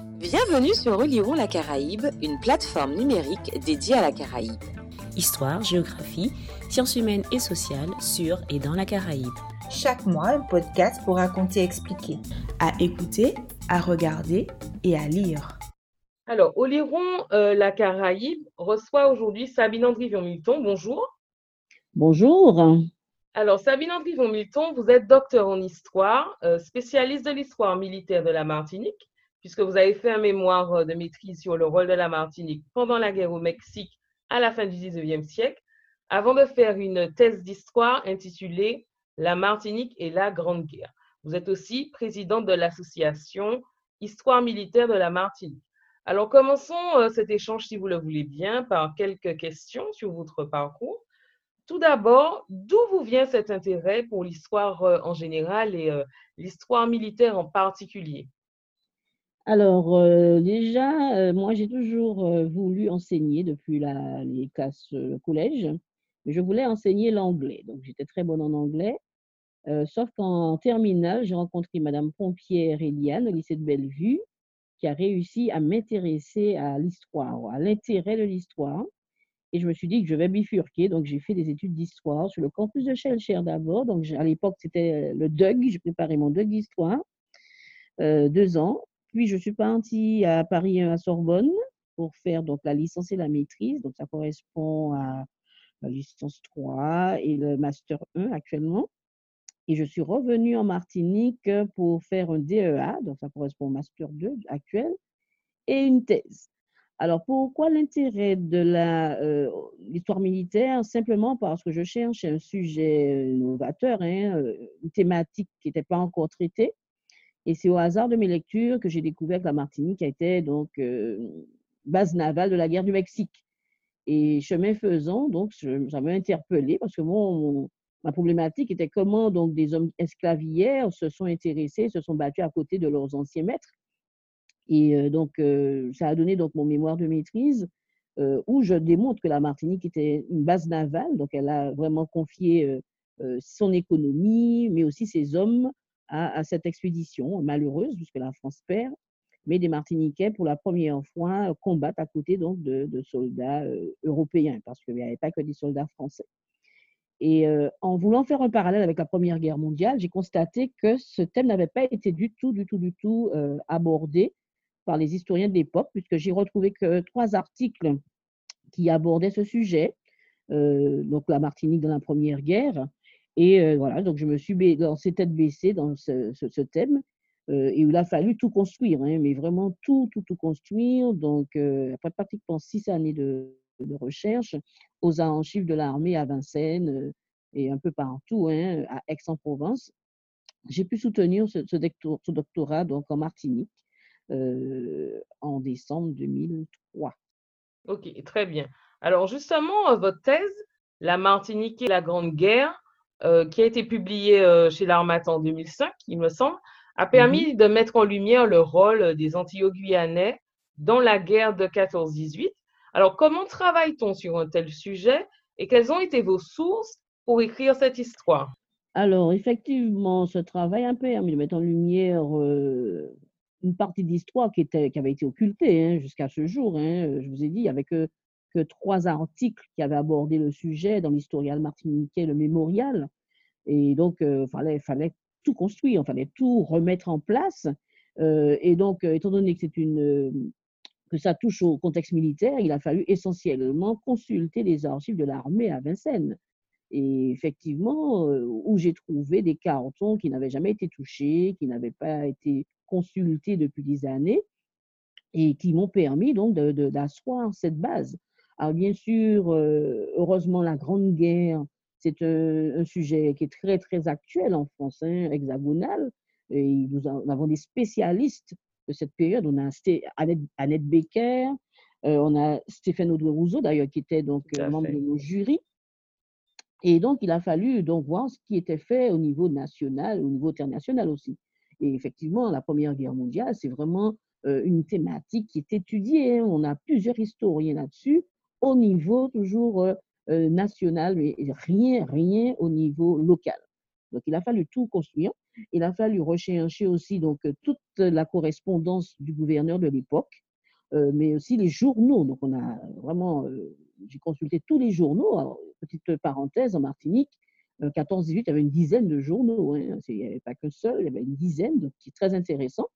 Bienvenue sur Relirons la Caraïbe, une plateforme numérique dédiée à la Caraïbe. Histoire, géographie, sciences humaines et sociales sur et dans la Caraïbe. Chaque mois, un podcast pour raconter et expliquer. À écouter, à regarder et à lire. Alors, Oliron, euh, la Caraïbe, reçoit aujourd'hui Sabine Andrivion-Milton. Bonjour. Bonjour. Alors, Sabine Andrivion-Milton, vous êtes docteur en histoire, euh, spécialiste de l'histoire militaire de la Martinique puisque vous avez fait un mémoire euh, de maîtrise sur le rôle de la Martinique pendant la guerre au Mexique à la fin du 19e siècle, avant de faire une thèse d'histoire intitulée La Martinique et la Grande Guerre. Vous êtes aussi présidente de l'association Histoire militaire de la Martinique. Alors, commençons euh, cet échange, si vous le voulez bien, par quelques questions sur votre parcours. Tout d'abord, d'où vous vient cet intérêt pour l'histoire euh, en général et l'histoire militaire en particulier? Alors, euh, déjà, euh, moi, j'ai toujours euh, voulu enseigner depuis les classes collège, mais je voulais enseigner l'anglais. Donc, j'étais très bonne en anglais. sauf qu'en terminale, j'ai rencontré Madame Pompière Eliane au lycée de Bellevue, qui a réussi à m'intéresser à l'histoire, à l'intérêt de l'histoire. Et je me suis dit que je vais bifurquer. Donc, j'ai fait des études d'histoire sur le campus de Shellshire d'abord. Donc, à l'époque, c'était le DUG. J'ai préparé mon DUG d'histoire. deux ans. Puis, je suis partie à Paris à Sorbonne pour faire donc la licence et la maîtrise. Donc, ça correspond à la licence 3 et le master 1 actuellement. Et je suis revenue en Martinique pour faire un DEA, donc ça correspond au master 2 actuel, et une thèse. Alors, pourquoi l'intérêt de euh, l'histoire militaire? Simplement parce que je cherche un sujet novateur, hein, euh, une thématique qui n'était pas encore traitée. Et c'est au hasard de mes lectures que j'ai découvert que la Martinique était donc euh, base navale de la guerre du Mexique. Et chemin faisant, donc, ça m'a interpellé parce que mon, ma problématique était comment donc des hommes esclavières se sont intéressés, se sont battus à côté de leurs anciens maîtres. Et euh, donc, euh, ça a donné donc mon mémoire de maîtrise où je démontre que la Martinique était une base navale, donc elle a vraiment confié son économie, mais aussi ses hommes à, cette expédition malheureuse, puisque la France perd, mais des Martiniquais, pour la première fois, combattent à côté donc, de, soldats euh, européens, parce qu'il n'y avait pas que des soldats français. Et euh, en voulant faire un parallèle avec la Première Guerre mondiale, j'ai constaté que ce thème n'avait pas été du tout, du tout, du tout euh, abordé par les historiens de l'époque, puisque j'ai retrouvé que trois articles qui abordaient ce sujet, donc la Martinique dans la Première Guerre, et voilà, donc je me suis lancée tête baissée dans ce, thème et il a fallu tout construire, hein, mais vraiment tout, tout, tout construire. Donc, après pratiquement six années de, recherche aux archives de l'armée à Vincennes et un peu partout, hein, à Aix-en-Provence, j'ai pu soutenir ce, ce, doctorat donc en Martinique en décembre 2003. Ok, très bien. Alors justement, votre thèse, La Martinique et la Grande Guerre, euh, qui a été publié euh, chez l'Armat en 2005, il me semble, a permis mhm. de mettre en lumière le rôle des Antillo-Guyanais dans la guerre de 14-18. Alors, comment travaille-t-on sur un tel sujet et quelles ont été vos sources pour écrire cette histoire? Alors, effectivement, ce travail a permis de mettre en lumière euh, une partie d'histoire qui, qui avait été occultée hein, jusqu'à ce jour. Hein. Je vous ai dit, n'y avait trois articles qui avaient abordé le sujet dans l'historial martiniquais, le mémorial. Et donc, il euh, fallait, fallait tout construire, il fallait tout remettre en place. Euh, et donc, euh, étant donné que, c'est une, que ça touche au contexte militaire, il a fallu essentiellement consulter les archives de l'armée à Vincennes. Et effectivement, où j'ai trouvé des cartons qui n'avaient jamais été touchés, qui n'avaient pas été consultés depuis des années, et qui m'ont permis donc d'asseoir cette base. Alors bien sûr, euh, heureusement, la Grande Guerre, c'est un, sujet qui est très, très actuel en France, hein, hexagonal. Et nous, avons des spécialistes de cette période. On a Annette, Annette Becker, euh, on a Stéphane Audouin Rousseau, d'ailleurs, qui était donc membre de nos jurys. Et donc, il a fallu donc voir ce qui était fait au niveau national, au niveau international aussi. Et effectivement, la Première Guerre mondiale, c'est vraiment euh, une thématique qui est étudiée. Hein. On a plusieurs historiens là-dessus au niveau toujours euh, euh, national, mais rien, rien au niveau local. Donc, il a fallu tout construire. Il a fallu rechercher aussi donc toutes la correspondance du gouverneur de l'époque, mais aussi les journaux. Donc, on a vraiment, j'ai consulté tous les journaux. petite parenthèse, en Martinique, 14-18, il y avait une dizaine de journaux. Hein. Il n'y avait pas qu'un seul, il y avait une dizaine, donc c'est très intéressant.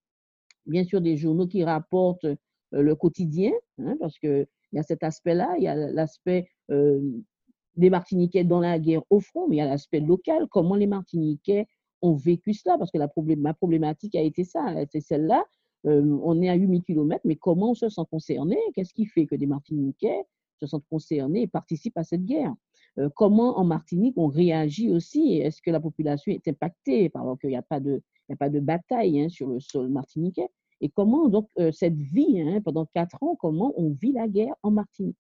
Bien sûr, des journaux qui rapportent le quotidien, hein, parce qu'il y a cet aspect-là, il y a l'aspect des Martiniquais dans la guerre au front, mais il y a l'aspect local, comment les Martiniquais ont vécu cela, parce que ma problématique a été ça, c'est celle-là. on est à 8000 km, mais comment on se sent concerné? Qu'est-ce qui fait que des Martiniquais se sentent concernés et participent à cette guerre? Comment en Martinique on réagit aussi? Est-ce que la population est impactée? Par qu'il n'y a pas de, a pas de bataille hein, sur le sol martiniquais Et comment donc cette vie, hein, pendant quatre ans, comment on vit la guerre en Martinique?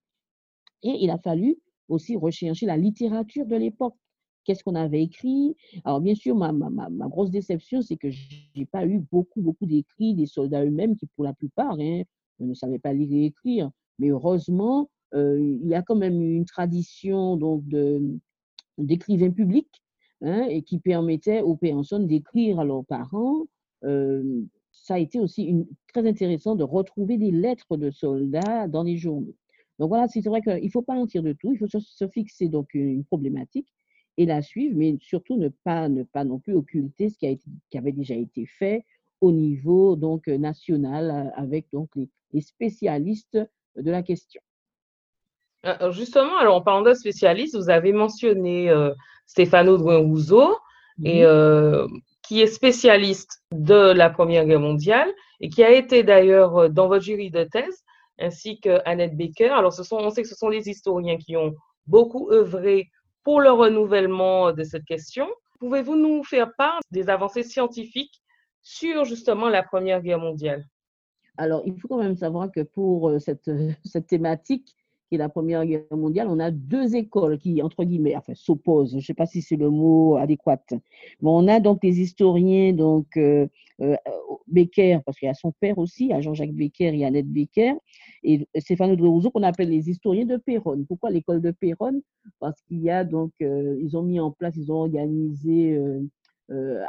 Et il a fallu aussi rechercher la littérature de l'époque. Qu'est-ce qu'on avait écrit? Alors, bien sûr, ma, ma, ma grosse déception, c'est que je n'ai pas eu beaucoup, beaucoup d'écrits des soldats eux-mêmes qui, pour la plupart, hein, ne savaient pas lire et écrire. Mais heureusement, euh, il y a quand même une tradition donc d'écrivains publics hein, et qui permettait aux personnes d'écrire à leurs parents. Euh, ça a été aussi une, très intéressant de retrouver des lettres de soldats dans les journaux. Donc voilà, c'est vrai qu'il ne faut pas en tirer de tout, il faut se, fixer donc une problématique et la suivre, mais surtout ne pas, ne pas non plus occulter ce qui, a été, qui avait déjà été fait au niveau donc national avec donc les, spécialistes de la question. Euh, justement, alors en parlant de spécialistes, vous avez mentionné euh, Stéphano Drouin-Rousseau, et euh, qui est spécialiste de la Première Guerre mondiale et qui a été d'ailleurs dans votre jury de thèse ainsi que Annette Baker. Alors, ce sont, on sait que ce sont les historiens qui ont beaucoup œuvré pour le renouvellement de cette question. Pouvez-vous nous faire part des avancées scientifiques sur justement la Première Guerre mondiale? Alors, il faut quand même savoir que pour euh, cette, cette thématique, qui est la Première Guerre mondiale, on a deux écoles qui, entre guillemets, enfin, s'opposent. Je ne sais pas si c'est le mot adéquat. Mais on a donc des historiens, donc euh, euh, Becker, parce qu'il y a son père aussi, à Jean-Jacques Becker et Annette Becker, et Stéphane de qu'on appelle les historiens de Péronne. Pourquoi l'école de Péronne? Parce qu'il y a donc, euh, ils ont mis en place, ils ont organisé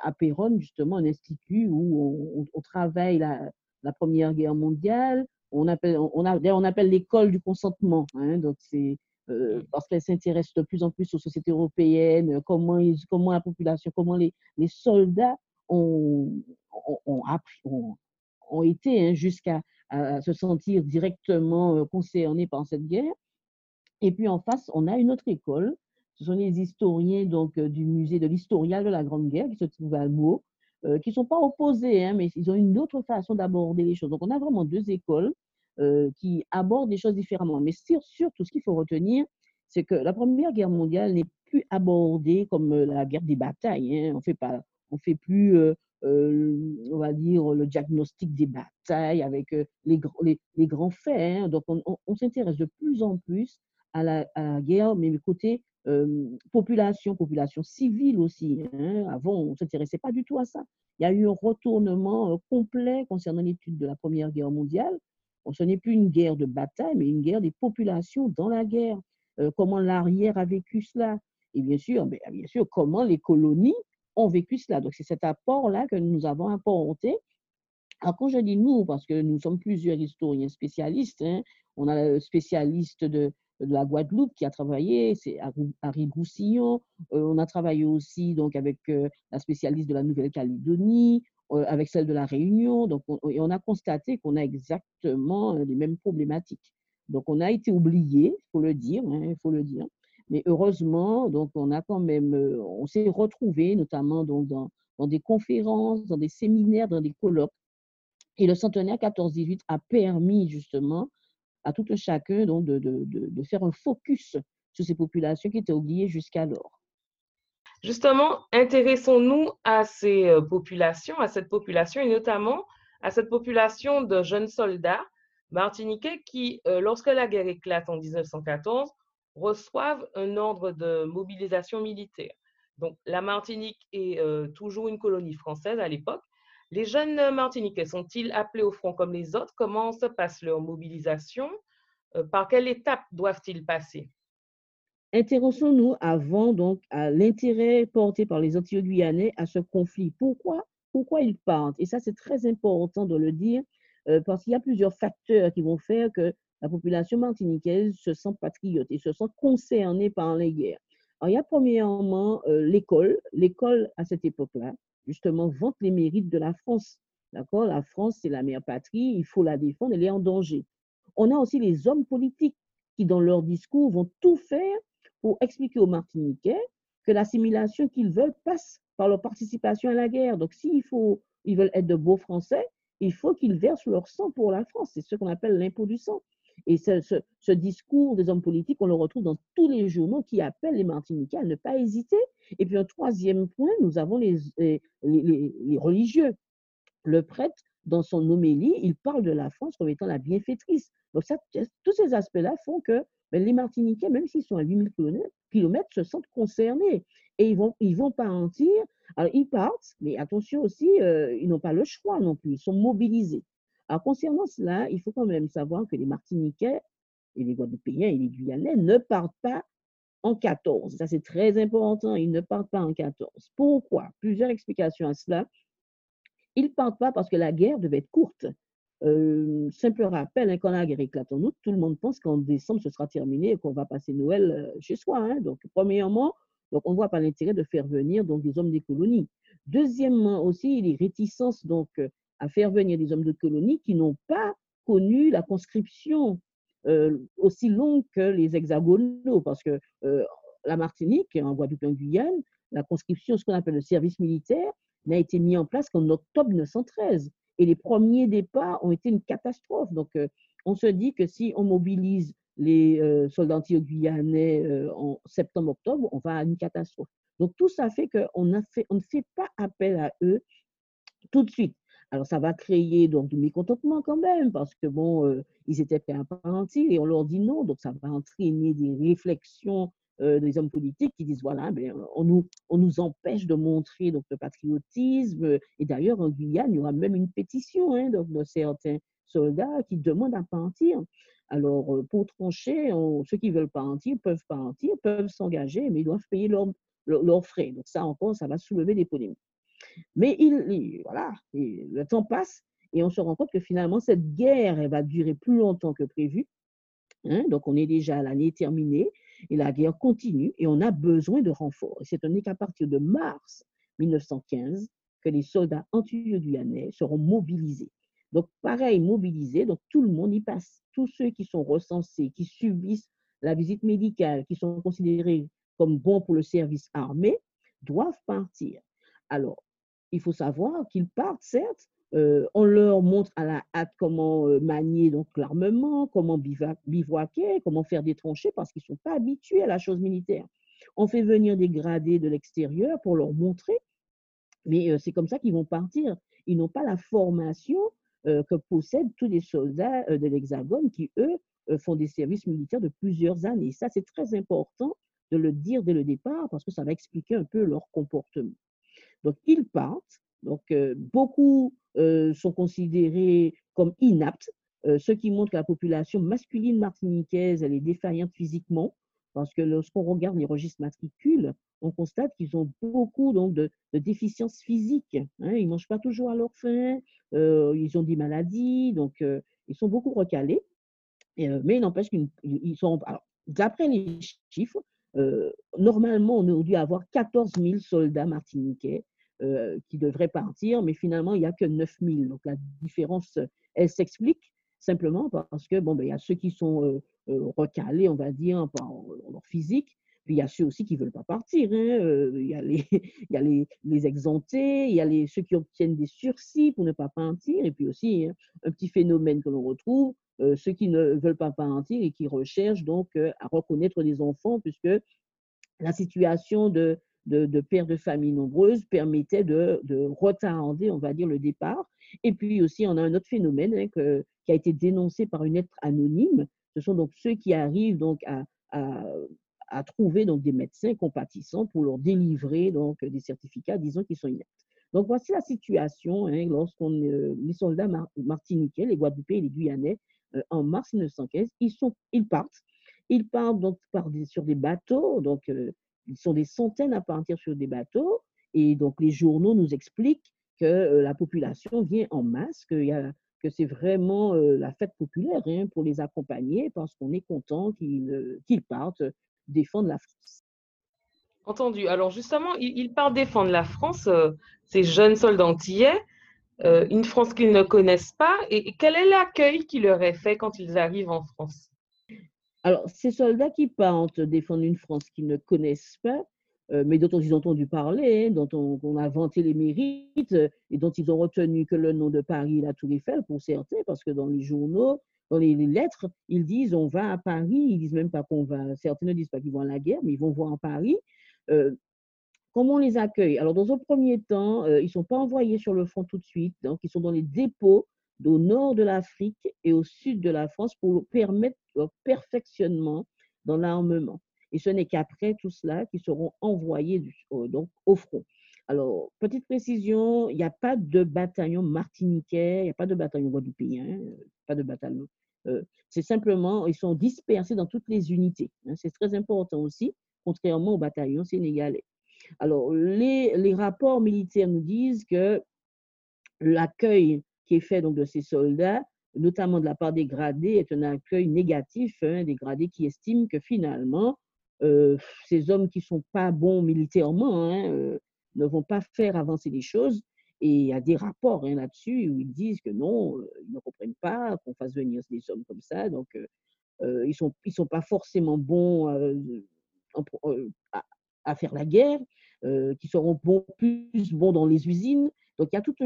à Péronne justement un institut où on, travaille la Première Guerre mondiale, on appelle, on, on appelle l'école du consentement. Hein, donc c'est euh, mmh. parce qu'elle s'intéresse de plus en plus aux sociétés européennes, comment, comment la population, comment les, les soldats ont, ont, ont, été hein, jusqu'à se sentir directement euh, concernés par cette guerre. Et puis en face, on a une autre école. Ce sont les historiens donc, euh, du musée de l'historial de la Grande Guerre qui se trouve à Meaux, qui ne sont pas opposés, hein, mais ils ont une autre façon d'aborder les choses. Donc on a vraiment deux écoles. Euh, qui abordent des choses différemment. Mais surtout, ce qu'il faut retenir, c'est que la Première Guerre mondiale n'est plus abordée comme euh, la guerre des batailles. Hein. On fait pas, on fait plus, euh, on va dire, le diagnostic des batailles avec les, les, grands faits. Hein. Donc, on, s'intéresse de plus en plus à la, guerre, mais côté population, population civile aussi. Hein. Avant, on ne s'intéressait pas du tout à ça. Il y a eu un retournement complet concernant l'étude de la Première Guerre mondiale ce n'est plus une guerre de bataille, mais une guerre des populations dans la guerre. Comment l'arrière a vécu cela? Et bien sûr, ben, bien sûr, comment les colonies ont vécu cela? Donc, c'est cet apport-là que nous avons apporté. Alors, quand je dis nous, parce que nous sommes plusieurs historiens spécialistes, hein, on a le spécialiste de, la Guadeloupe qui a travaillé, c'est Harry Groussillon. Euh, on a travaillé aussi donc avec euh, la spécialiste de la Nouvelle-Calédonie. Euh, avec celle de la Réunion. Donc, on, et on a constaté qu'on a exactement les mêmes problématiques. Donc, on a été oublié, il faut le dire, hein, faut le dire. Mais heureusement, donc, on a quand même, on s'est retrouvé notamment donc, dans des conférences, dans des séminaires, dans des colloques. Et le centenaire 14-18 a permis justement à tout un chacun donc, de, de, de faire un focus sur ces populations qui étaient oubliées jusqu'alors. Justement, intéressons-nous à ces euh, populations, à cette population et notamment à cette population de jeunes soldats martiniquais qui, euh, lorsque la guerre éclate en 1914, reçoivent un ordre de mobilisation militaire. Donc, la Martinique est euh, toujours une colonie française à l'époque. Les jeunes Martiniquais sont-ils appelés au front comme les autres? Comment se passe leur mobilisation? Par quelle étape doivent-ils passer? Intéressons-nous avant donc à l'intérêt porté par les Antillais guyanais à ce conflit. Pourquoi? Pourquoi ils partent? Et ça, c'est très important de le dire euh, parce qu'il y a plusieurs facteurs qui vont faire que la population martiniquaise se sent patriote et se sent concernée par les guerres. Il y a premièrement euh, l'école. L'école, à cette époque-là, justement, vante les mérites de la France. D'accord? La France, c'est la mère patrie, il faut la défendre, elle est en danger. On a aussi les hommes politiques qui, dans leur discours, vont tout faire pour expliquer aux Martiniquais que l'assimilation qu'ils veulent passe par leur participation à la guerre. Donc, s'il faut, ils veulent être de beaux Français, il faut qu'ils versent leur sang pour la France. C'est ce qu'on appelle l'impôt du sang. Et ce, discours des hommes politiques, on le retrouve dans tous les journaux qui appellent les Martiniquais à ne pas hésiter. Et puis un troisième point, nous avons les, religieux. Le prêtre, dans son homélie, il parle de la France comme étant la bienfaitrice. Donc ça, tous ces aspects-là font que ben, les Martiniquais, même s'ils sont à 8000 km, se sentent concernés et ils vont, ils vont partir. Alors, ils partent, mais attention aussi, euh, ils n'ont pas le choix non plus, ils sont mobilisés. Alors, concernant cela, il faut quand même savoir que les Martiniquais et les Guadeloupéens et les Guyanais ne partent pas en 14. Ça, c'est très important, ils ne partent pas en 14. Pourquoi? Plusieurs explications à cela. Ils ne partent pas parce que la guerre devait être courte. Euh, simple rappel, hein, quand la guerre éclate en août, tout le monde pense qu'en décembre, ce sera terminé et qu'on va passer Noël euh, chez soi. Hein. Donc, premièrement, donc, on ne voit pas l'intérêt de faire venir donc, des hommes des colonies. Deuxièmement aussi, les réticences donc, euh, à faire venir des hommes de colonies qui n'ont pas connu la conscription aussi longue que les hexagonaux, parce que la Martinique, en Guadeloupe en Guyane, la conscription, ce qu'on appelle le service militaire, n'a été mis en place qu'en octobre 1913. Et les premiers départs ont été une catastrophe. Donc, euh, on se dit que si on mobilise les euh, soldats anti-guyanais euh, en septembre-octobre, on va à une catastrophe. Donc, tout ça fait qu'on on ne fait pas appel à eux tout de suite. Alors, ça va créer donc du mécontentement quand même, parce que bon, ils étaient partir et on leur dit non, donc ça va entraîner des réflexions euh, des hommes politiques qui disent voilà, ben, on, nous, on nous empêche de montrer donc, le patriotisme. Et d'ailleurs, en Guyane, il y aura même une pétition hein, donc, de certains soldats qui demandent à partir. Alors, euh, pour trancher, ceux qui veulent partir peuvent partir, peuvent s'engager, mais ils doivent payer leurs leur frais. Donc, ça encore, ça va soulever des polémiques. Mais il, voilà, le temps passe et on se rend compte que finalement, cette guerre, va durer plus longtemps que prévu. Hein. donc, on est déjà à l'année terminée. Et la guerre continue et on a besoin de renforts. Et c'est qu'à partir de mars 1915 que les soldats anti-guyanais seront mobilisés. Donc, pareil, mobilisés, donc tout le monde y passe. Tous ceux qui sont recensés, qui subissent la visite médicale, qui sont considérés comme bons pour le service armé, doivent partir. Alors, il faut savoir qu'ils partent, certes, euh, on leur montre à la hâte comment euh, manier l'armement, comment bivouaquer, comment faire des tranchées, parce qu'ils ne sont pas habitués à la chose militaire. On fait venir des gradés de l'extérieur pour leur montrer, mais euh, c'est comme ça qu'ils vont partir. Ils n'ont pas la formation que possèdent tous les soldats de l'Hexagone qui, eux, font des services militaires de plusieurs années. Ça, c'est très important de le dire dès le départ parce que ça va expliquer un peu leur comportement. Donc, ils partent. Donc, beaucoup euh, sont considérés comme inaptes, euh, ce qui montre que la population masculine martiniquaise, elle est défaillante physiquement, parce que lorsqu'on regarde les registres matricules, on constate qu'ils ont beaucoup donc, de, déficiences physiques. Hein. ils ne mangent pas toujours à leur faim, euh, ils ont des maladies, donc ils sont beaucoup recalés. mais il n'empêche qu'ils sont. D'après les chiffres, normalement, on aurait dû avoir 14 000 soldats martiniquais euh, qui devraient partir, mais finalement, il n'y a que 9000. Donc la différence, elle s'explique simplement parce que, bon, ben, il y a ceux qui sont euh, euh, recalés, on va dire, par leur physique, puis il y a ceux aussi qui ne veulent pas partir. Hein. Il y a, les, il y a les, les, exemptés, il y a les, ceux qui obtiennent des sursis pour ne pas partir, et puis aussi hein, un petit phénomène que l'on retrouve, ceux qui ne veulent pas partir et qui recherchent donc à reconnaître des enfants, puisque la situation de, de, pères de familles nombreuses permettait de, retarder, on va dire, le départ. Et puis aussi, on a un autre phénomène hein, qui a été dénoncé par une lettre anonyme. Ce sont donc ceux qui arrivent donc à, trouver donc des médecins compatissants pour leur délivrer donc des certificats disant qu'ils sont inaptes. Donc voici la situation hein, lorsqu'on euh, les soldats martiniquais, les Guadeloupéens et les Guyanais euh, en mars 1915, ils partent, ils partent donc par sur des bateaux donc euh, ils sont des centaines à partir sur des bateaux. Et donc, les journaux nous expliquent que la population vient en masse, que, que c'est vraiment la fête populaire hein, pour les accompagner parce qu'on est content qu'ils qu'ils partent défendre la France. Entendu. Alors justement, ils, partent défendre la France, ces jeunes soldats antillais, une France qu'ils ne connaissent pas. Et, quel est l'accueil qui leur est fait quand ils arrivent en France? Alors, ces soldats qui partent défendre une France qu'ils ne connaissent pas, euh, mais dont ils ont entendu parler, hein, dont on, a vanté les mérites euh, et dont ils ont retenu que le nom de Paris, la Tour Eiffel, pour certains, parce que dans les journaux, dans les, lettres, ils disent on va à Paris, ils disent même pas qu'on va, certains ne disent pas qu'ils vont à la guerre, mais ils vont voir Paris. Euh, comment on les accueille? Alors, dans un premier temps, ils ne sont pas envoyés sur le front tout de suite, donc ils sont dans les dépôts au nord de l'Afrique et au sud de la France pour permettre leur perfectionnement dans l'armement. Et ce n'est qu'après tout cela qu'ils seront envoyés donc, au front. Alors, petite précision, il n'y a pas de bataillon martiniquais, il n'y a pas de bataillon guadeloupéen, pas de bataillon. Euh, c'est simplement, ils sont dispersés dans toutes les unités. Hein. c'est très important aussi, contrairement au bataillon sénégalais. Alors, les, rapports militaires nous disent que l'accueil qui fait donc, de ces soldats, notamment de la part des gradés, est un accueil négatif, hein, des gradés qui estiment que finalement, euh, ces hommes qui sont pas bons militairement hein, euh, ne vont pas faire avancer les choses. Et il y a des rapports hein, là-dessus où ils disent que non, euh, ils ne comprennent pas qu'on fasse venir des hommes comme ça. Donc, ils ne sont, ils sont pas forcément bons à, faire la guerre, qui seront bons, plus bons dans les usines. Donc, il y a toute,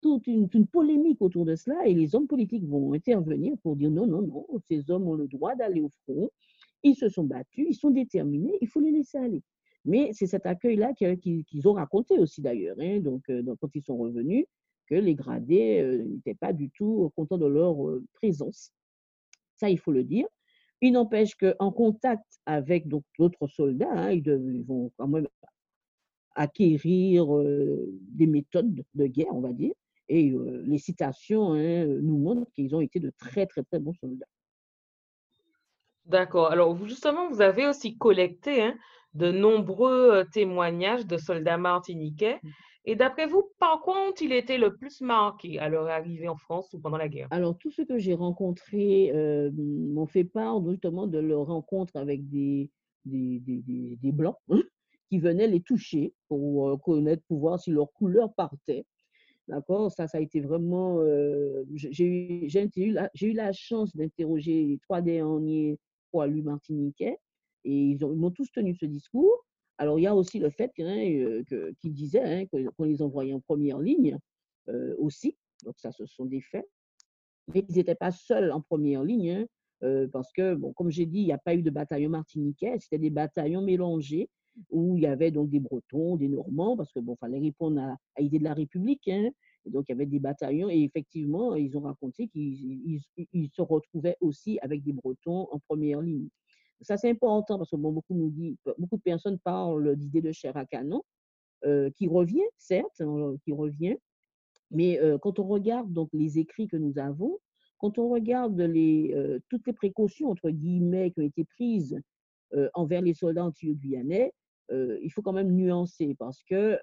toute une, polémique autour de cela et les hommes politiques vont intervenir pour dire non, non, non, ces hommes ont le droit d'aller au front ils se sont battus, ils sont déterminés, il faut les laisser aller. Mais c'est cet accueil-là qu'ils ont raconté aussi d'ailleurs, hein, donc, euh, quand ils sont revenus, que les gradés euh, n'étaient pas du tout contents de leur euh, présence. Ça, il faut le dire. Il n'empêche qu'en contact avec d'autres soldats, hein, ils, vont quand même acquérir des méthodes de guerre, on va dire. Et les citations hein, nous montrent qu'ils ont été de très, très, très bons soldats. D'accord. Alors, vous, justement, vous avez aussi collecté hein, de nombreux témoignages de soldats martiniquais. Mmh. Et d'après vous, par quoi ont-ils été le plus marqués à leur arrivée en France ou pendant la guerre? Alors, tous ceux que j'ai rencontrés euh, m'ont fait part justement de leur rencontre avec des, des, des, des, Blancs hein, qui venaient les toucher pour connaître, pour voir si leur couleur partait. D'accord Ça, ça a été vraiment. j'ai eu, eu, la, chance d'interroger les trois derniers poilus martiniquais, et ils, m'ont tous tenu ce discours. Alors, il y a aussi le fait hein, euh, qu'ils disaient hein, qu'on les envoyait en première ligne euh, aussi. Donc, ça, ce sont des faits. Mais ils n'étaient pas seuls en première ligne, hein, euh, parce que, bon, comme j'ai dit, il n'y a pas eu de bataillon martiniquais, c'était des bataillons mélangés où il y avait donc des Bretons, des Normands, parce que bon, fallait répondre à, à l'idée de la République. Hein, et donc, il y avait des bataillons et effectivement, ils ont raconté qu'ils se retrouvaient aussi avec des Bretons en première ligne. Ça, c'est important parce que bon, beaucoup, nous dit, beaucoup de personnes parlent d'idées de chair à canon, euh, qui revient, certes, hein, qui revient, mais euh, quand on regarde donc les écrits que nous avons, quand on regarde les, euh, toutes les précautions, entre guillemets, qui ont été prises envers les soldats anti-guyanais, il faut quand même nuancer parce que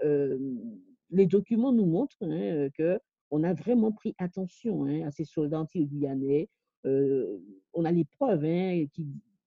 les documents nous montrent hein, euh, que on a vraiment pris attention hein, à ces soldats anti-guyanais. Euh, on a les preuves hein,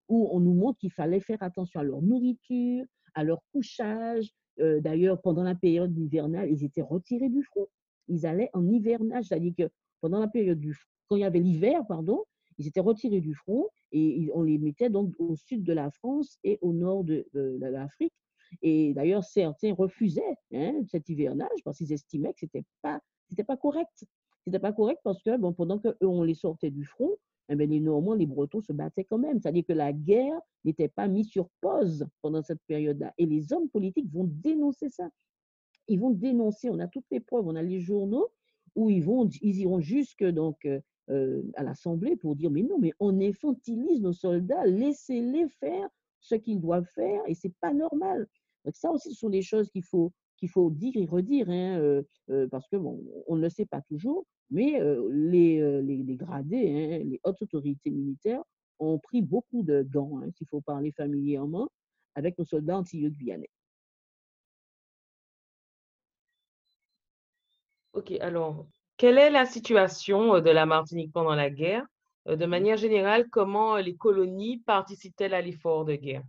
où on nous montre qu'il fallait faire attention à leur nourriture, à leur couchage. Euh, d'ailleurs, pendant la période hivernale, ils étaient retirés du front. Ils allaient en hivernage, c'est-à-dire que pendant la période du quand il y avait l'hiver, pardon, ils étaient retirés du front et on les mettait donc au sud de la France et au nord de l'Afrique et d'ailleurs, certains refusaient hein, cet hivernage parce qu'ils estimaient que ce n'était pas, pas correct. C'était pas correct parce que bon, pendant qu'eux, on les sortait du front, eh bien, les Normands, les Bretons se battaient quand même. C'est-à-dire que la guerre n'était pas mise sur pause pendant cette période-là. Et les hommes politiques vont dénoncer ça. Ils vont dénoncer, on a toutes les preuves, on a les journaux où ils, vont, ils iront jusque donc, euh, euh, à l'Assemblée pour dire mais non, mais on infantilise nos soldats, laissez-les faire ce qu'ils doivent faire et c'est pas normal. Donc ça aussi, ce sont des choses qu'il faut, qu'il faut dire et redire, hein, euh, euh, parce que bon, on ne le sait pas toujours, mais euh, les, les, gradés, hein, les hautes autorités militaires ont pris beaucoup de gants, hein, s'il faut parler familièrement, avec nos soldats antilleux guyanais. Ok, alors, quelle est la situation de la Martinique pendant la guerre? De manière générale, comment les colonies participent-elles à l'effort de guerre?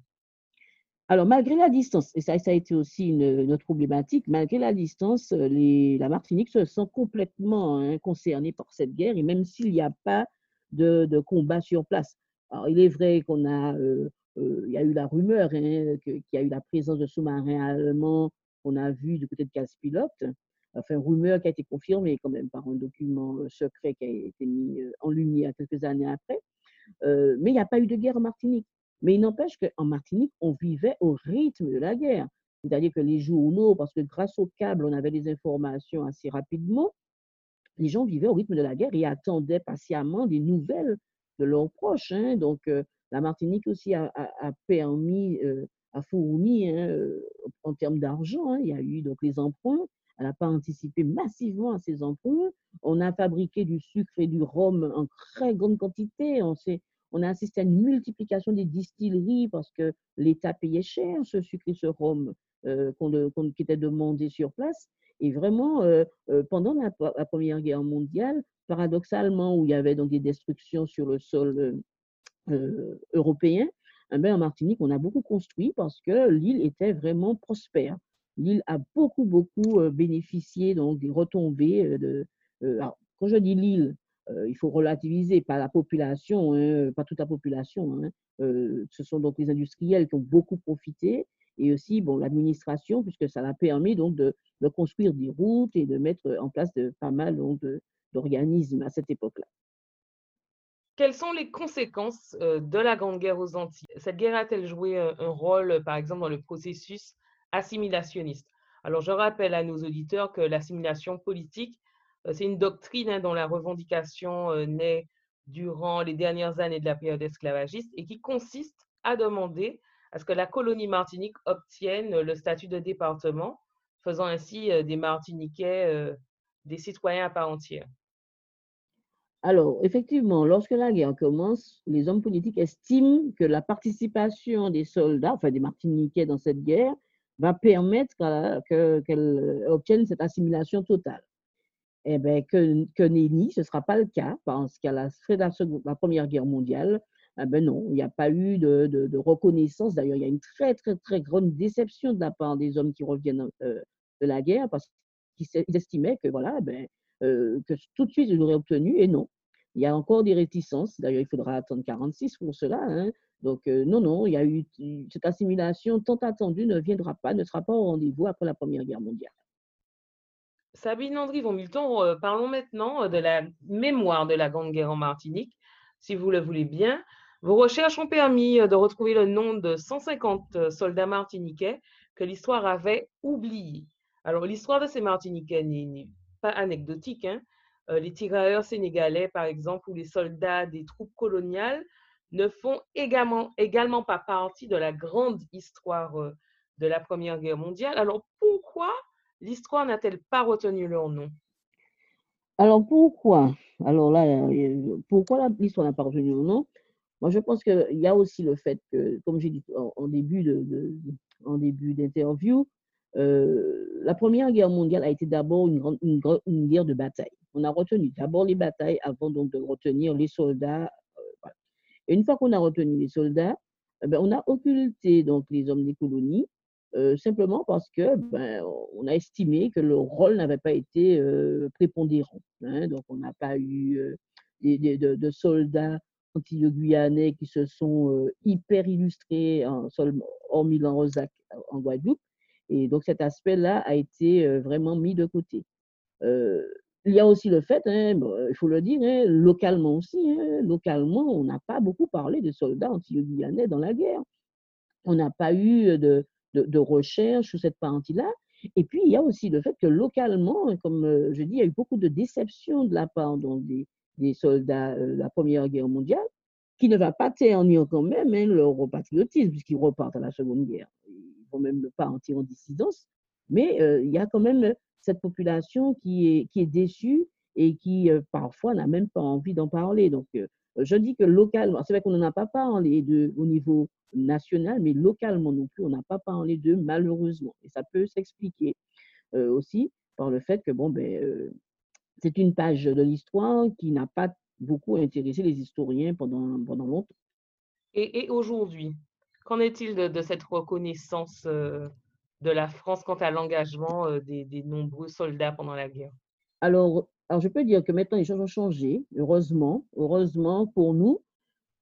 Alors, malgré la distance, et ça, a été aussi une, autre problématique, malgré la distance, les, la Martinique se sent complètement hein, concernée par cette guerre, et même s'il n'y a pas de, combat sur place. Alors, il est vrai qu'on a, euh, euh, il y a eu la rumeur hein, qu'il y a eu la présence de sous-marins allemands qu'on a vu du côté de Casse-Pilote, enfin, rumeur qui a été confirmée quand même par un document euh, secret qui a été mis euh, en lumière quelques années après. Euh, mais il n'y a pas eu de guerre en Martinique. Mais il n'empêche qu'en Martinique, on vivait au rythme de la guerre. C'est-à-dire que les journaux, parce que grâce au câble, on avait des informations assez rapidement, les gens vivaient au rythme de la guerre et attendaient patiemment des nouvelles de leurs proches. Hein. Donc, la Martinique aussi a, permis, a fourni hein, en termes d'argent. Hein. il y a eu donc les emprunts, elle n'a pas anticipé massivement à ces emprunts. On a fabriqué du sucre et du rhum en très grande quantité. On, on a assisté à une multiplication des distilleries parce que l'État payait cher ce sucre et ce rhum euh, qui était demandé sur place. Et vraiment, euh, euh, pendant la, Première Guerre mondiale, paradoxalement, où il y avait donc des destructions sur le sol européen, eh ben, en Martinique, on a beaucoup construit parce que l'île était vraiment prospère l'île a beaucoup, beaucoup bénéficié donc, des retombées. De, euh, quand je dis l'île, il faut relativiser, pas la population, hein, pas toute la population. Hein, ce sont donc les industriels qui ont beaucoup profité et aussi bon, l'administration, puisque ça a permis donc de, construire des routes et de mettre en place pas mal d'organismes à cette époque-là. Quelles sont les conséquences de la Grande Guerre aux Antilles? Cette guerre a-t-elle joué un rôle, par exemple, dans le processus assimilationniste? Alors, je rappelle à nos auditeurs que l'assimilation politique, euh, c'est une doctrine hein, dont la revendication euh, naît durant les dernières années de la période esclavagiste et qui consiste à demander à ce que la colonie Martinique obtienne le statut de département, faisant ainsi euh, des Martiniquais des citoyens à part entière. Alors, effectivement, lorsque la guerre commence, les hommes politiques estiment que la participation des soldats, enfin des Martiniquais dans cette guerre, va permettre qu'elle obtienne cette assimilation totale. Eh bien, que, que ce ne sera pas le cas, parce qu'à la fin de la, Première Guerre mondiale, eh ben non, il n'y a pas eu de, reconnaissance. D'ailleurs, il y a une très, très, très grande déception de la part des hommes qui reviennent euh, de la guerre, parce qu'ils estimaient que, voilà, ben, que tout de suite, ils l'auraient obtenu, et non. Il y a encore des réticences. D'ailleurs, il faudra attendre 46 pour cela. Hein. Donc, euh, non, non, il y a eu cette assimilation tant attendue ne viendra pas, ne sera pas au rendez-vous après la Première Guerre mondiale. Sabine Landry von Milton, euh, parlons maintenant euh, de la mémoire de la Grande Guerre en Martinique, si vous le voulez bien. Vos recherches ont permis de retrouver le nom de 150 soldats martiniquais que l'histoire avait oubliés. Alors, l'histoire de ces Martiniquais n'est pas anecdotique. Hein. les tirailleurs sénégalais, par exemple, ou les soldats des troupes coloniales ne font également, pas partie de la grande histoire euh, de la Première Guerre mondiale. Alors pourquoi l'histoire n'a-t-elle pas retenu leur nom? Alors pourquoi? Alors là, euh, pourquoi l'histoire n'a pas retenu leur nom? Moi, je pense qu'il y a aussi le fait que, comme j'ai dit en, début de, d'interview, euh, la Première Guerre mondiale a été d'abord une, une, guerre de bataille. On a retenu d'abord les batailles avant donc de retenir les soldats et une fois qu'on a retenu les soldats, eh ben, on a occulté donc les hommes des colonies, euh, simplement parce que ben, on a estimé que leur rôle n'avait pas été euh, prépondérant. Hein. donc on n'a pas eu euh, de, soldats antillo-guyanais qui se sont hyper illustrés, en, hormis Rosac en Guadeloupe. Et donc cet aspect-là a été vraiment mis de côté. Il y a aussi le fait, hein, il faut le dire, hein, localement aussi, localement, on n'a pas beaucoup parlé de soldats anti-guyanais dans la guerre. On n'a pas eu de, de, recherche sur cette partie-là. Et puis, il y a aussi le fait que localement, comme euh, je dis, il y a eu beaucoup de déception de la part des, soldats euh, de la Première Guerre mondiale, qui ne va pas ternir quand même leur patriotisme, puisqu'ils repartent à la Seconde Guerre. Ils vont même pas entrer en dissidence. Mais euh, il y a quand même cette population qui est, qui est déçue et qui euh, parfois n'a même pas envie d'en parler. Donc, euh, je dis que localement, c'est vrai qu'on n'en a pas parlé de, au niveau national, mais localement non plus, on n'a pas parlé d'eux malheureusement. Et ça peut s'expliquer euh, aussi par le fait que bon, ben, c'est une page de l'histoire qui n'a pas beaucoup intéressé les historiens pendant, pendant longtemps. Et, aujourd'hui, qu'en est-il de, cette reconnaissance de la France quant à l'engagement des, des, nombreux soldats pendant la guerre? Alors, alors, je peux dire que maintenant, les choses ont changé, heureusement. Heureusement pour nous,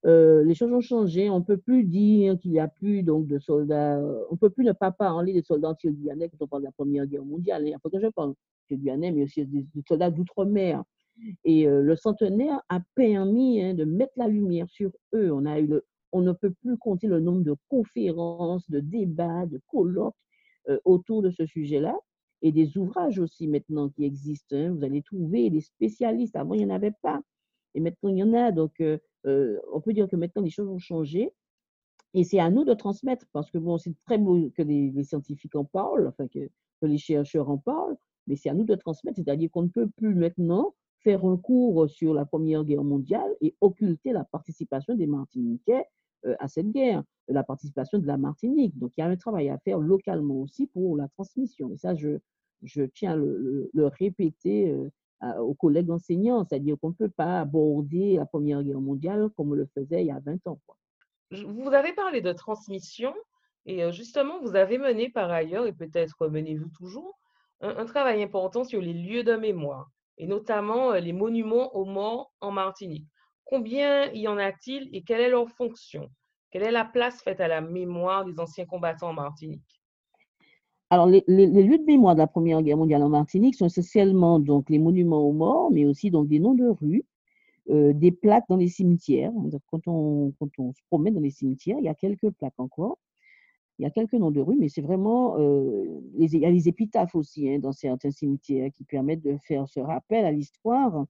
euh, les choses ont changé. On ne peut plus dire qu'il n'y a plus donc, de soldats. On ne peut plus ne pas parler des soldats anti-guyanais quand on parle de la Première Guerre mondiale. Il faut que je parle guyanais, mais aussi des, soldats d'outre-mer. Et euh, le centenaire a permis hein, de mettre la lumière sur eux. On, a eu on ne peut plus compter le nombre de conférences, de débats, de colloques euh, autour de ce sujet-là et des ouvrages aussi maintenant qui existent. Hein. Vous allez trouver des spécialistes. Avant, il n'y en avait pas. Et maintenant, il y en a. Donc, euh, euh, on peut dire que maintenant, les choses ont changé. Et c'est à nous de transmettre, parce que bon, c'est très beau que les, scientifiques en parlent, enfin que, que, les chercheurs en parlent, mais c'est à nous de transmettre, c'est-à-dire qu'on ne peut plus maintenant faire un cours sur la Première Guerre mondiale et occulter la participation des Martiniquais à cette guerre, la participation de la Martinique. Donc, il y a un travail à faire localement aussi pour la transmission. Et ça, je, tiens à le, répéter euh, aux collègues enseignants, c'est-à-dire qu'on ne peut pas aborder la Première Guerre mondiale comme on le faisait il y a 20 ans. Vous avez parlé de transmission et euh, justement, vous avez mené par ailleurs, et peut-être menez-vous toujours, un, travail important sur les lieux de mémoire et notamment les monuments aux morts en Martinique. Combien y en a-t-il et quelle est leur fonction? Quelle est la place faite à la mémoire des anciens combattants en Martinique? Alors, les, lieux de mémoire de la Première Guerre mondiale en Martinique sont essentiellement donc les monuments aux morts, mais aussi donc des noms de rues, euh, des plaques dans les cimetières. quand, on, quand on se promène dans les cimetières, il y a quelques plaques encore. Il y a quelques noms de rues, mais c'est vraiment. Euh, les, il y a les épitaphes aussi hein, dans certains cimetières qui permettent de faire ce rappel à l'histoire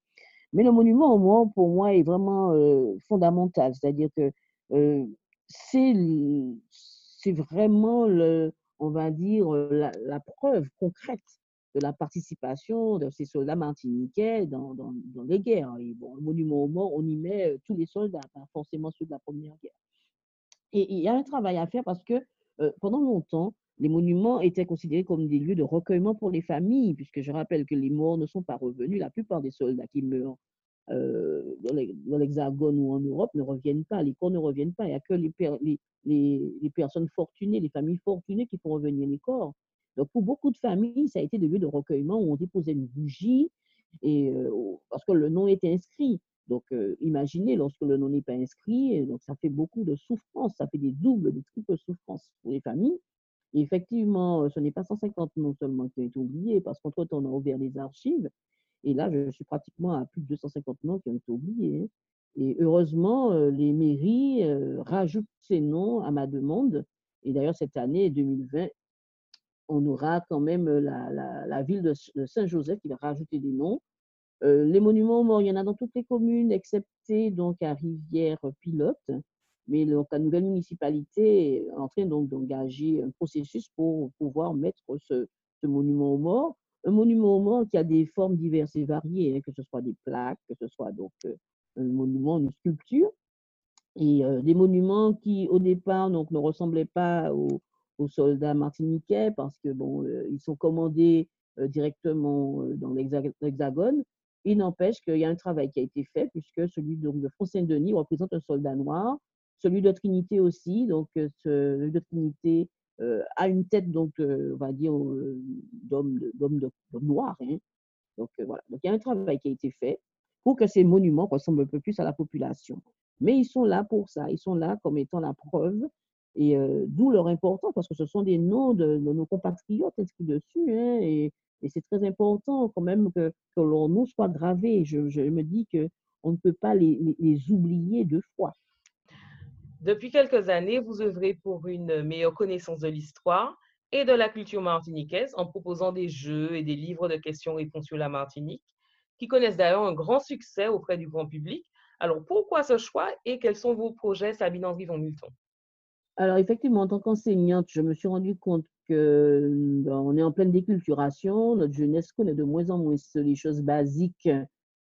mais le monument, au moins, pour moi, est vraiment euh, fondamental. C'est-à-dire que euh, c'est vraiment, le, on va dire, la, la, preuve concrète de la participation de ces soldats martiniquais dans, les guerres. Et bon, le monument aux morts, on y met euh, tous les soldats, pas forcément ceux de la Première Guerre. Et il y a un travail à faire parce que pendant longtemps, les monuments étaient considérés comme des lieux de recueillement pour les familles, puisque je rappelle que les morts ne sont pas revenus. La plupart des soldats qui meurent euh, dans l'Hexagone ou en Europe ne reviennent pas, les corps ne reviennent pas. Il n'y a que les, personnes fortunées, les familles fortunées qui font revenir les corps. Donc pour beaucoup de familles, ça a été des lieux de recueillement où on déposait une bougie et, euh, parce que le nom était inscrit. Donc, euh, imaginez, lorsque le nom n'est pas inscrit, donc ça fait beaucoup de souffrance, ça fait des doubles, des triples souffrances pour les familles effectivement, ce n'est pas 150 noms seulement qui ont été oubliés, parce qu'entre-temps, on a ouvert les archives. Et là, je suis pratiquement à plus de 250 noms qui ont été oubliés. Hein. Et heureusement, les mairies rajoutent ces noms à ma demande. Et d'ailleurs, cette année 2020, on aura quand même la, ville de, Saint-Joseph qui va rajouter des noms. les monuments morts, il y en a dans toutes les communes, excepté donc à Rivière-Pilote. Mais la nouvelle municipalité est en train donc d'engager un processus pour pouvoir mettre ce, monument aux morts. Un monument aux morts qui a des formes diverses et variées, hein, que ce soit des plaques, que ce soit donc euh, un monument, une sculpture. Et euh, des monuments qui, au départ, donc, ne ressemblaient pas aux, soldats martiniquais parce que bon, euh, sont commandés directement dans l'Hexagone. Il n'empêche qu'il y a un travail qui a été fait puisque celui de Front-Saint-Denis représente un soldat noir celui de Trinité aussi, donc euh, celui de Trinité euh, a une tête, donc, euh, on va dire, d'homme noir. Hein. Donc voilà, donc il y a un travail qui a été fait pour que ces monuments ressemblent un peu plus à la population. Mais ils sont là pour ça, ils sont là comme étant la preuve, et d'où leur importance, parce que ce sont des noms de, nos compatriotes inscrits dessus, hein, et, c'est très important quand même que, que l'on nous soit gravé. Je, me dis qu'on ne peut pas les, les oublier deux fois. Depuis quelques années, vous œuvrez pour une meilleure connaissance de l'histoire et de la culture martiniquaise en proposant des jeux et des livres de questions-réponses sur la Martinique, qui connaissent d'ailleurs un grand succès auprès du grand public. Alors, pourquoi ce choix et quels sont vos projets, Sabine Henry von Multon Alors, effectivement, en tant qu'enseignante, je me suis rendu compte que ben, est en pleine déculturation, notre jeunesse connaît de moins en moins les choses basiques,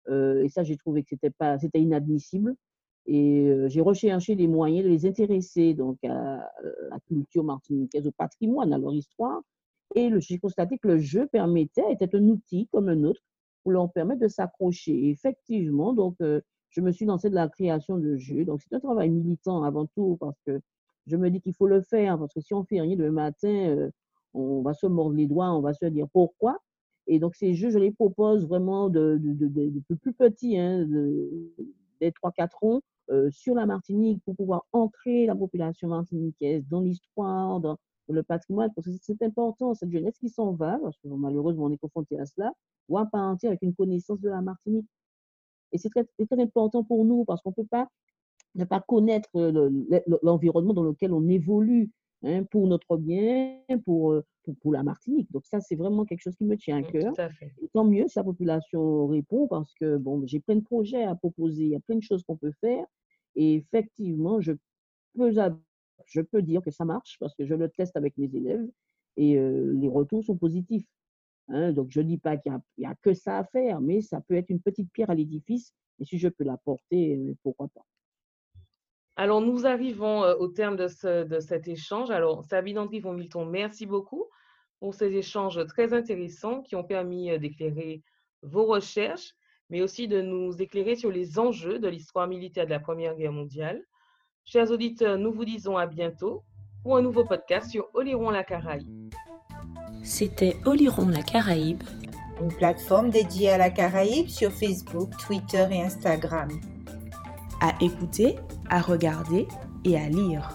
euh, et ça, j'ai trouvé que c'était c'était inadmissible. Et j'ai recherché les moyens de les intéresser donc, à la culture martiniquaise, au patrimoine, à leur histoire. Et j'ai constaté que le jeu permettait, était un outil comme un autre pour leur permettre de s'accrocher. effectivement, donc, euh, je me suis lancée de la création de jeux. Donc, c'est un travail militant avant tout parce que je me dis qu'il faut le faire parce que si on fait rien le matin, euh, on va se mordre les doigts, on va se dire pourquoi. Et donc, ces jeux, je les propose vraiment de, de, plus petits, hein, des 3-4 ans, euh, sur la Martinique pour pouvoir ancrer la population martiniquaise dans l'histoire, dans, le patrimoine, parce que c'est important, cette jeunesse qui s'en va, parce que malheureusement on est confronté à cela, doit partir avec une connaissance de la Martinique. Et c'est très, très, important pour nous, parce qu'on ne peut pas ne pas connaître l'environnement dans lequel on évolue. Hein, pour notre bien, pour, euh, pour, pour, la Martinique. Donc ça, c'est vraiment quelque chose qui me tient à mmh, cœur. Et tant mieux si la population répond parce que bon, j'ai plein de projets à proposer, il y a plein de choses qu'on peut faire. Et effectivement, je peux, je peux dire que ça marche parce que je le teste avec mes élèves et euh, les retours sont positifs. Hein. donc je ne dis pas qu'il n'y a, a, que ça à faire, mais ça peut être une petite pierre à l'édifice. Et si je peux l'apporter, euh, pourquoi pas. Alors, nous arrivons euh, au terme de, cet échange. Alors, Sabine André Milton, merci beaucoup pour ces échanges très intéressants qui ont permis euh, d'éclairer vos recherches, mais aussi de nous éclairer sur les enjeux de l'histoire militaire de la Première Guerre mondiale. Chers auditeurs, nous vous disons à bientôt pour un nouveau podcast sur Oliron la Caraïbe. C'était Oliron la Caraïbe, une plateforme dédiée à la Caraïbe sur Facebook, Twitter et Instagram. À écouter à regarder et à lire.